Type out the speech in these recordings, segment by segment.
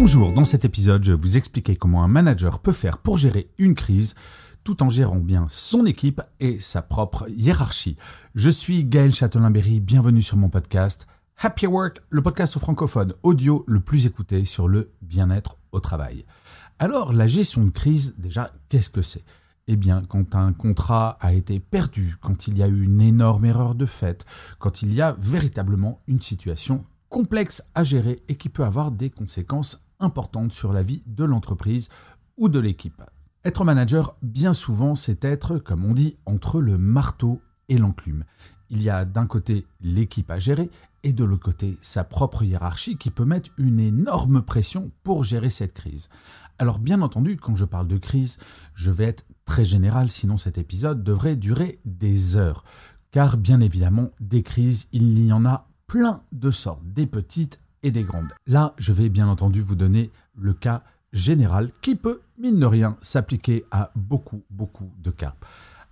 Bonjour, dans cet épisode, je vais vous expliquer comment un manager peut faire pour gérer une crise tout en gérant bien son équipe et sa propre hiérarchie. Je suis Gaël Châtelain-Berry, bienvenue sur mon podcast Happy Work, le podcast francophone audio le plus écouté sur le bien-être au travail. Alors, la gestion de crise, déjà, qu'est-ce que c'est? Eh bien, quand un contrat a été perdu, quand il y a eu une énorme erreur de fait, quand il y a véritablement une situation complexe à gérer et qui peut avoir des conséquences importantes sur la vie de l'entreprise ou de l'équipe. Être manager, bien souvent, c'est être, comme on dit, entre le marteau et l'enclume. Il y a d'un côté l'équipe à gérer et de l'autre côté sa propre hiérarchie qui peut mettre une énorme pression pour gérer cette crise. Alors bien entendu, quand je parle de crise, je vais être très général, sinon cet épisode devrait durer des heures. Car bien évidemment, des crises, il y en a plein de sortes, des petites et des grandes. Là, je vais bien entendu vous donner le cas général qui peut, mine de rien, s'appliquer à beaucoup, beaucoup de cas.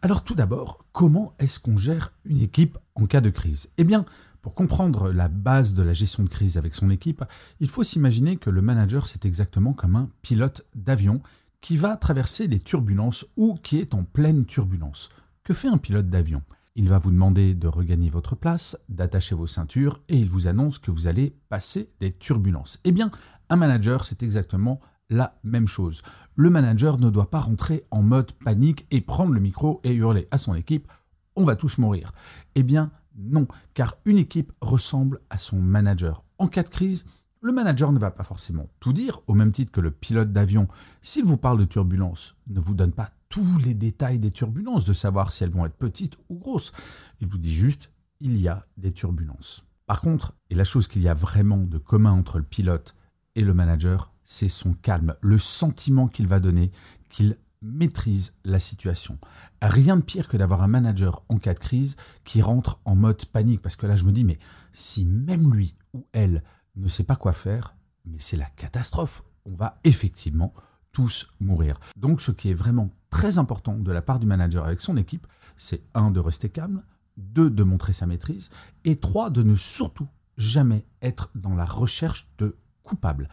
Alors tout d'abord, comment est-ce qu'on gère une équipe en cas de crise? Eh bien, pour comprendre la base de la gestion de crise avec son équipe, il faut s'imaginer que le manager, c'est exactement comme un pilote d'avion qui va traverser des turbulences ou qui est en pleine turbulence. Que fait un pilote d'avion? Il va vous demander de regagner votre place, d'attacher vos ceintures et il vous annonce que vous allez passer des turbulences. Eh bien, un manager, c'est exactement la même chose. Le manager ne doit pas rentrer en mode panique et prendre le micro et hurler à son équipe on va tous mourir. Eh bien, non, car une équipe ressemble à son manager. En cas de crise, le manager ne va pas forcément tout dire, au même titre que le pilote d'avion, s'il vous parle de turbulences, ne vous donne pas tous les détails des turbulences, de savoir si elles vont être petites ou grosses. Il vous dit juste, il y a des turbulences. Par contre, et la chose qu'il y a vraiment de commun entre le pilote et le manager, c'est son calme, le sentiment qu'il va donner, qu'il maîtrise la situation. Rien de pire que d'avoir un manager en cas de crise qui rentre en mode panique, parce que là je me dis, mais si même lui ou elle ne sait pas quoi faire, mais c'est la catastrophe. On va effectivement tous mourir. Donc ce qui est vraiment très important de la part du manager avec son équipe, c'est un, de rester calme, deux, de montrer sa maîtrise, et trois, de ne surtout jamais être dans la recherche de coupables.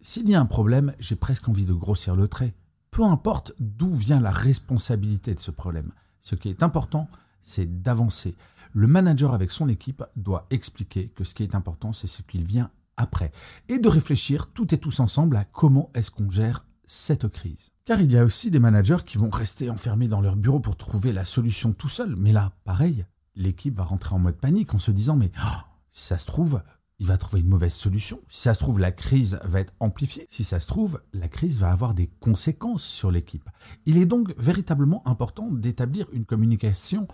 S'il y a un problème, j'ai presque envie de grossir le trait peu importe d'où vient la responsabilité de ce problème. Ce qui est important, c'est d'avancer. Le manager avec son équipe doit expliquer que ce qui est important, c'est ce qu'il vient après. Et de réfléchir tout et tous ensemble à comment est-ce qu'on gère cette crise. Car il y a aussi des managers qui vont rester enfermés dans leur bureau pour trouver la solution tout seul. Mais là, pareil, l'équipe va rentrer en mode panique en se disant mais oh, si ça se trouve, il va trouver une mauvaise solution. Si ça se trouve, la crise va être amplifiée. Si ça se trouve, la crise va avoir des conséquences sur l'équipe. Il est donc véritablement important d'établir une communication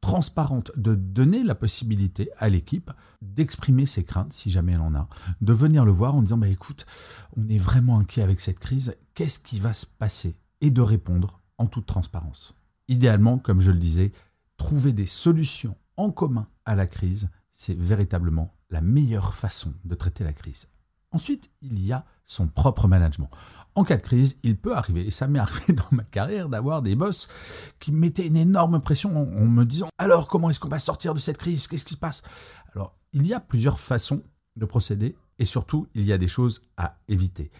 transparente, de donner la possibilité à l'équipe d'exprimer ses craintes, si jamais elle en a, de venir le voir en disant, bah, écoute, on est vraiment inquiet avec cette crise, qu'est-ce qui va se passer Et de répondre en toute transparence. Idéalement, comme je le disais, trouver des solutions en commun à la crise, c'est véritablement la meilleure façon de traiter la crise. Ensuite, il y a son propre management. En cas de crise, il peut arriver, et ça m'est arrivé dans ma carrière, d'avoir des boss qui mettaient une énorme pression en, me disant Alors, comment est-ce qu'on va sortir de cette crise? Qu'est-ce qui se passe? Alors, il y a plusieurs façons de procéder, et surtout, il y a des choses à éviter.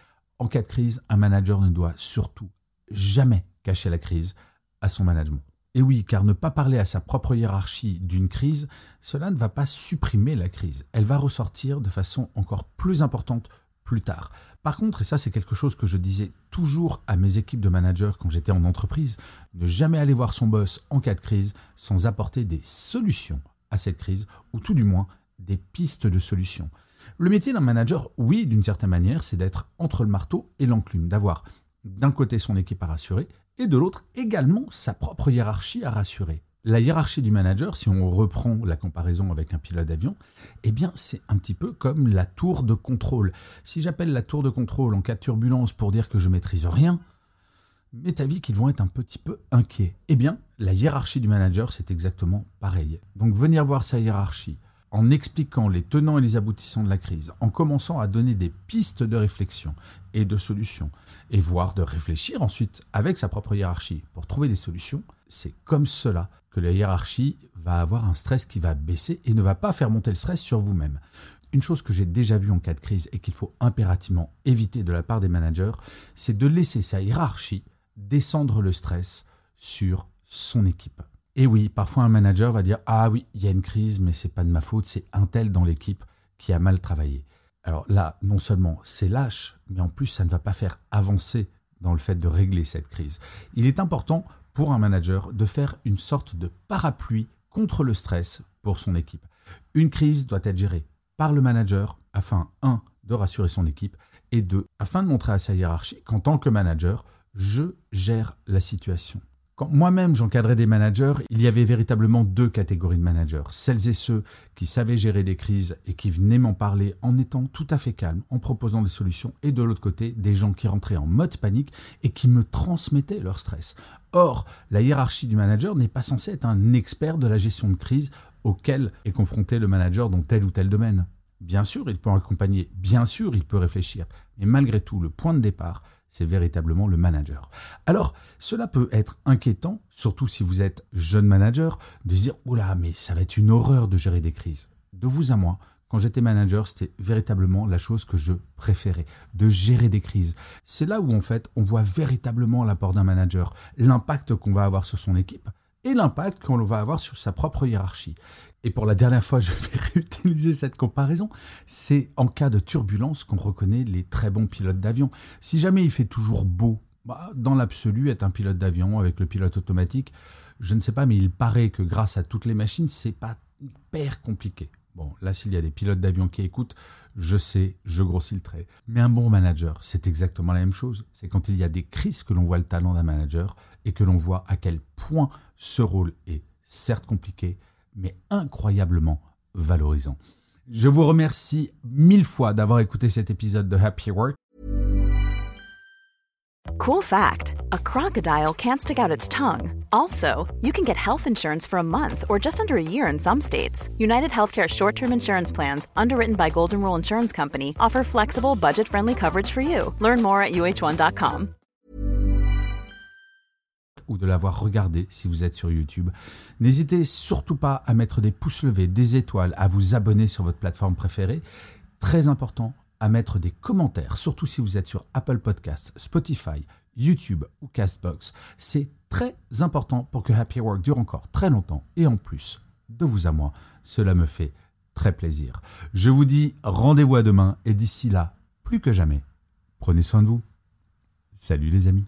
En cas de crise, un manager ne doit surtout jamais cacher la crise à son management. Et oui, car ne pas parler à sa propre hiérarchie d'une crise, cela ne va pas supprimer la crise. Elle va ressortir de façon encore plus importante plus tard. Par contre, et ça c'est quelque chose que je disais toujours à mes équipes de managers quand j'étais en entreprise, ne jamais aller voir son boss en cas de crise sans apporter des solutions à cette crise, ou tout du moins des pistes de solutions. Le métier d'un manager, oui, d'une certaine manière, c'est d'être entre le marteau et l'enclume, d'avoir d'un côté son équipe à rassurer et de l'autre également sa propre hiérarchie à rassurer. la hiérarchie du manager, si on reprend la comparaison avec un pilote d'avion, eh bien c'est un petit peu comme la tour de contrôle. Si j'appelle la tour de contrôle en cas de turbulence pour dire que je maîtrise rien, m'est avis qu'ils vont être un petit peu inquiets. Eh bien, la hiérarchie du manager, c'est exactement pareil. Donc venir voir sa hiérarchie en expliquant les tenants et les aboutissants de la crise, en commençant à donner des pistes de réflexion et de solutions, et voire de réfléchir ensuite avec sa propre hiérarchie pour trouver des solutions, c'est comme cela que la hiérarchie va avoir un stress qui va baisser et ne va pas faire monter le stress sur vous-même. Une chose que j'ai déjà vue en cas de crise et qu'il faut impérativement éviter de la part des managers, c'est de laisser sa hiérarchie descendre le stress sur son équipe. Et oui, parfois un manager va dire Ah oui, il y a une crise, mais c'est pas de ma faute, c'est un tel dans l'équipe qui a mal travaillé. Alors là, non seulement c'est lâche, mais en plus ça ne va pas faire avancer dans le fait de régler cette crise. Il est important pour un manager de faire une sorte de parapluie contre le stress pour son équipe. Une crise doit être gérée par le manager afin, un, de rassurer son équipe et deux, afin de montrer à sa hiérarchie qu'en tant que manager, je gère la situation. Quand moi-même j'encadrais des managers, il y avait véritablement deux catégories de managers. Celles et ceux qui savaient gérer des crises et qui venaient m'en parler en étant tout à fait calmes, en proposant des solutions, et de l'autre côté, des gens qui rentraient en mode panique et qui me transmettaient leur stress. Or, la hiérarchie du manager n'est pas censée être un expert de la gestion de crise auquel est confronté le manager dans tel ou tel domaine. Bien sûr, il peut accompagner, bien sûr, il peut réfléchir, mais malgré tout, le point de départ, c'est véritablement le manager. Alors, cela peut être inquiétant, surtout si vous êtes jeune manager, de dire Oula, mais ça va être une horreur de gérer des crises. De vous à moi, quand j'étais manager, c'était véritablement la chose que je préférais, de gérer des crises. C'est là où en fait on voit véritablement l'apport d'un manager, l'impact qu'on va avoir sur son équipe et l'impact qu'on va avoir sur sa propre hiérarchie et pour la dernière fois, je vais réutiliser cette comparaison, c'est en cas de turbulence qu'on reconnaît les très bons pilotes d'avion. Si jamais il fait toujours beau, bah, dans l'absolu, être un pilote d'avion avec le pilote automatique, je ne sais pas, mais il paraît que grâce à toutes les machines, c'est pas hyper compliqué. Bon, là, s'il y a des pilotes d'avion qui écoutent, je sais, je grossis le trait. Mais un bon manager, c'est exactement la même chose. C'est quand il y a des crises que l'on voit le talent d'un manager et que l'on voit à quel point ce rôle est certes compliqué, mais incroyablement valorisant. Je vous remercie mille fois d'avoir écouté cet épisode de Happy Work. Cool fact a crocodile can't stick out its tongue. Also, you can get health insurance for a month or just under a year in some states. United Healthcare short term insurance plans, underwritten by Golden Rule Insurance Company, offer flexible, budget friendly coverage for you. Learn more at uh1.com. ou de l'avoir regardé si vous êtes sur YouTube. N'hésitez surtout pas à mettre des pouces levés, des étoiles, à vous abonner sur votre plateforme préférée. Très important, à mettre des commentaires, surtout si vous êtes sur Apple Podcasts, Spotify, YouTube ou Castbox. C'est très important pour que Happy Work dure encore très longtemps. Et en plus, de vous à moi, cela me fait très plaisir. Je vous dis rendez-vous à demain et d'ici là, plus que jamais, prenez soin de vous. Salut les amis.